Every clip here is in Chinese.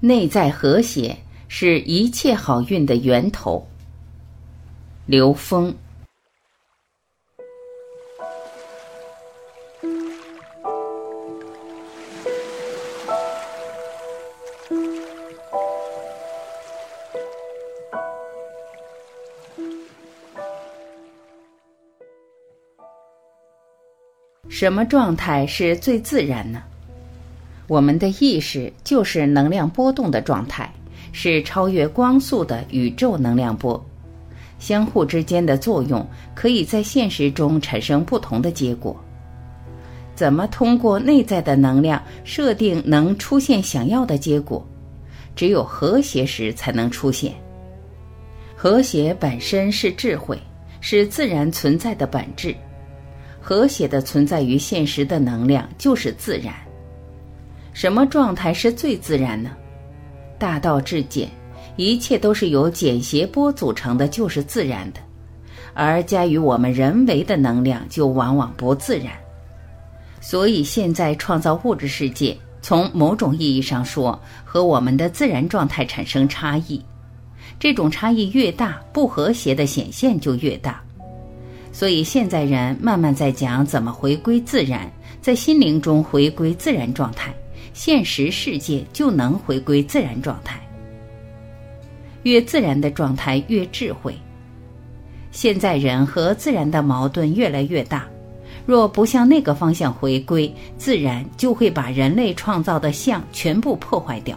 内在和谐是一切好运的源头。刘峰。什么状态是最自然呢？我们的意识就是能量波动的状态，是超越光速的宇宙能量波。相互之间的作用可以在现实中产生不同的结果。怎么通过内在的能量设定能出现想要的结果？只有和谐时才能出现。和谐本身是智慧，是自然存在的本质。和谐的存在于现实的能量就是自然。什么状态是最自然呢？大道至简，一切都是由简谐波组成的，就是自然的。而加于我们人为的能量，就往往不自然。所以现在创造物质世界，从某种意义上说，和我们的自然状态产生差异。这种差异越大，不和谐的显现就越大。所以现在人慢慢在讲怎么回归自然，在心灵中回归自然状态，现实世界就能回归自然状态。越自然的状态越智慧。现在人和自然的矛盾越来越大，若不向那个方向回归，自然就会把人类创造的像全部破坏掉。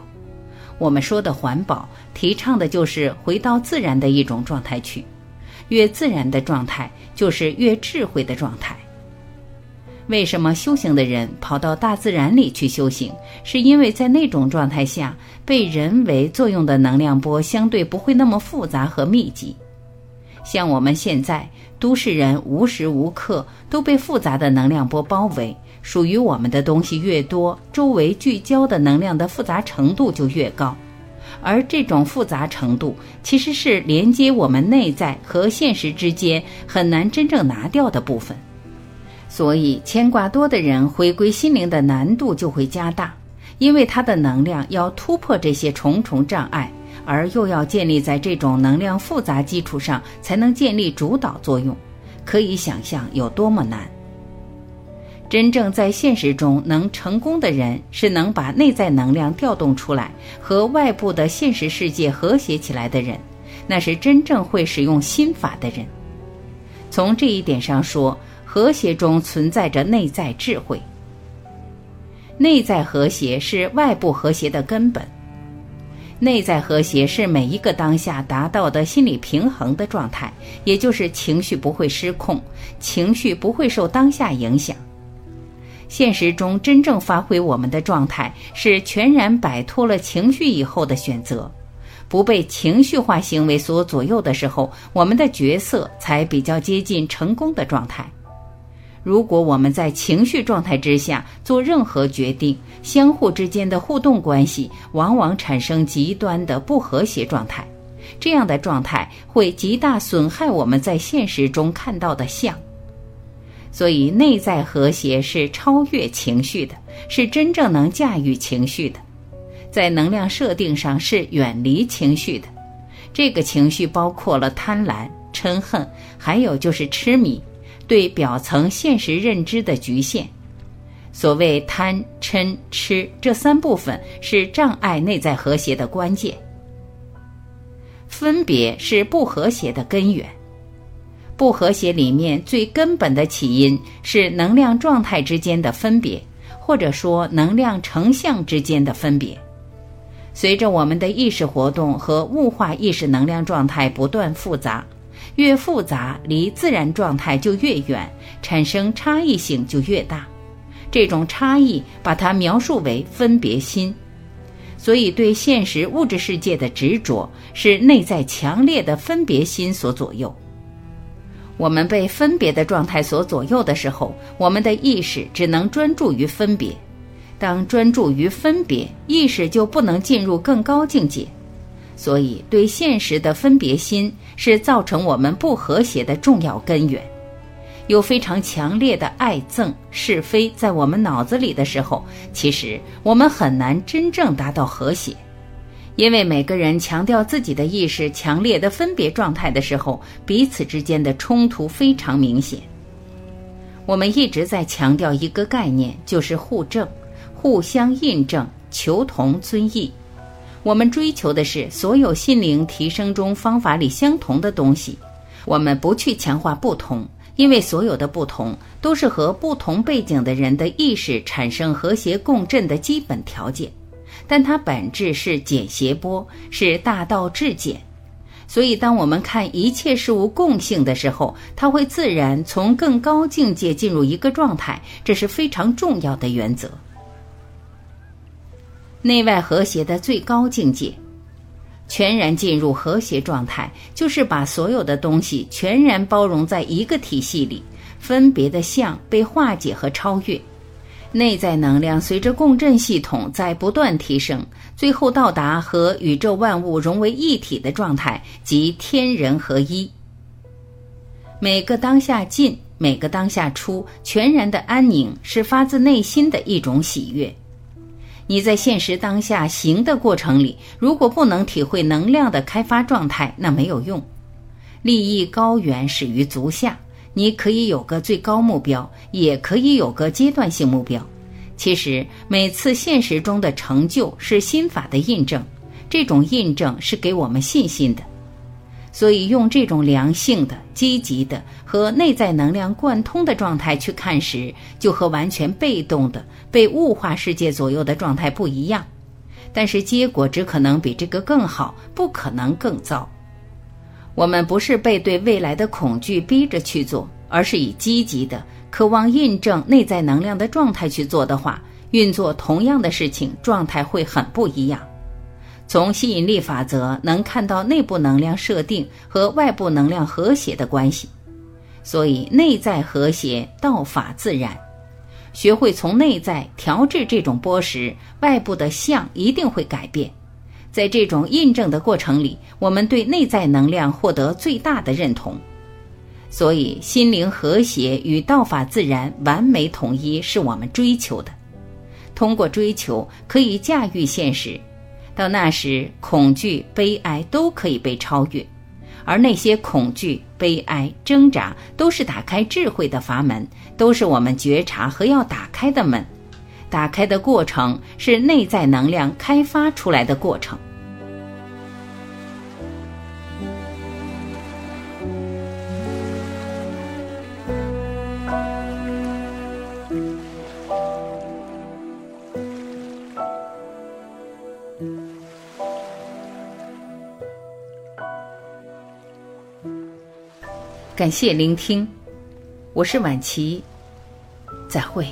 我们说的环保，提倡的就是回到自然的一种状态去。越自然的状态，就是越智慧的状态。为什么修行的人跑到大自然里去修行？是因为在那种状态下，被人为作用的能量波相对不会那么复杂和密集。像我们现在都市人，无时无刻都被复杂的能量波包围，属于我们的东西越多，周围聚焦的能量的复杂程度就越高。而这种复杂程度，其实是连接我们内在和现实之间很难真正拿掉的部分。所以，牵挂多的人回归心灵的难度就会加大，因为他的能量要突破这些重重障碍，而又要建立在这种能量复杂基础上，才能建立主导作用。可以想象有多么难。真正在现实中能成功的人，是能把内在能量调动出来，和外部的现实世界和谐起来的人，那是真正会使用心法的人。从这一点上说，和谐中存在着内在智慧。内在和谐是外部和谐的根本。内在和谐是每一个当下达到的心理平衡的状态，也就是情绪不会失控，情绪不会受当下影响。现实中真正发挥我们的状态，是全然摆脱了情绪以后的选择，不被情绪化行为所左右的时候，我们的角色才比较接近成功的状态。如果我们在情绪状态之下做任何决定，相互之间的互动关系往往产生极端的不和谐状态，这样的状态会极大损害我们在现实中看到的像。所以，内在和谐是超越情绪的，是真正能驾驭情绪的，在能量设定上是远离情绪的。这个情绪包括了贪婪、嗔恨，还有就是痴迷，对表层现实认知的局限。所谓贪、嗔、痴这三部分是障碍内在和谐的关键，分别是不和谐的根源。不和谐里面最根本的起因是能量状态之间的分别，或者说能量成像之间的分别。随着我们的意识活动和物化意识能量状态不断复杂，越复杂离自然状态就越远，产生差异性就越大。这种差异把它描述为分别心。所以，对现实物质世界的执着是内在强烈的分别心所左右。我们被分别的状态所左右的时候，我们的意识只能专注于分别。当专注于分别，意识就不能进入更高境界。所以，对现实的分别心是造成我们不和谐的重要根源。有非常强烈的爱憎是非在我们脑子里的时候，其实我们很难真正达到和谐。因为每个人强调自己的意识强烈的分别状态的时候，彼此之间的冲突非常明显。我们一直在强调一个概念，就是互证、互相印证、求同尊异。我们追求的是所有心灵提升中方法里相同的东西。我们不去强化不同，因为所有的不同都是和不同背景的人的意识产生和谐共振的基本条件。但它本质是简谐波，是大道至简。所以，当我们看一切事物共性的时候，它会自然从更高境界进入一个状态，这是非常重要的原则。内外和谐的最高境界，全然进入和谐状态，就是把所有的东西全然包容在一个体系里，分别的相被化解和超越，内在能量随着共振系统在不断提升，最后到达和宇宙万物融为一体的状态，即天人合一。每个当下进，每个当下出，全然的安宁是发自内心的一种喜悦。你在现实当下行的过程里，如果不能体会能量的开发状态，那没有用。利益高远始于足下，你可以有个最高目标，也可以有个阶段性目标。其实每次现实中的成就是心法的印证，这种印证是给我们信心的。所以，用这种良性的、积极的和内在能量贯通的状态去看时，就和完全被动的、被物化世界左右的状态不一样。但是，结果只可能比这个更好，不可能更糟。我们不是被对未来的恐惧逼着去做，而是以积极的、渴望印证内在能量的状态去做的话，运作同样的事情，状态会很不一样。从吸引力法则能看到内部能量设定和外部能量和谐的关系，所以内在和谐，道法自然。学会从内在调制这种波时，外部的相一定会改变。在这种印证的过程里，我们对内在能量获得最大的认同。所以，心灵和谐与道法自然完美统一是我们追求的。通过追求，可以驾驭现实。到那时，恐惧、悲哀都可以被超越，而那些恐惧、悲哀、挣扎，都是打开智慧的阀门，都是我们觉察和要打开的门。打开的过程是内在能量开发出来的过程。感谢聆听，我是晚琪，再会。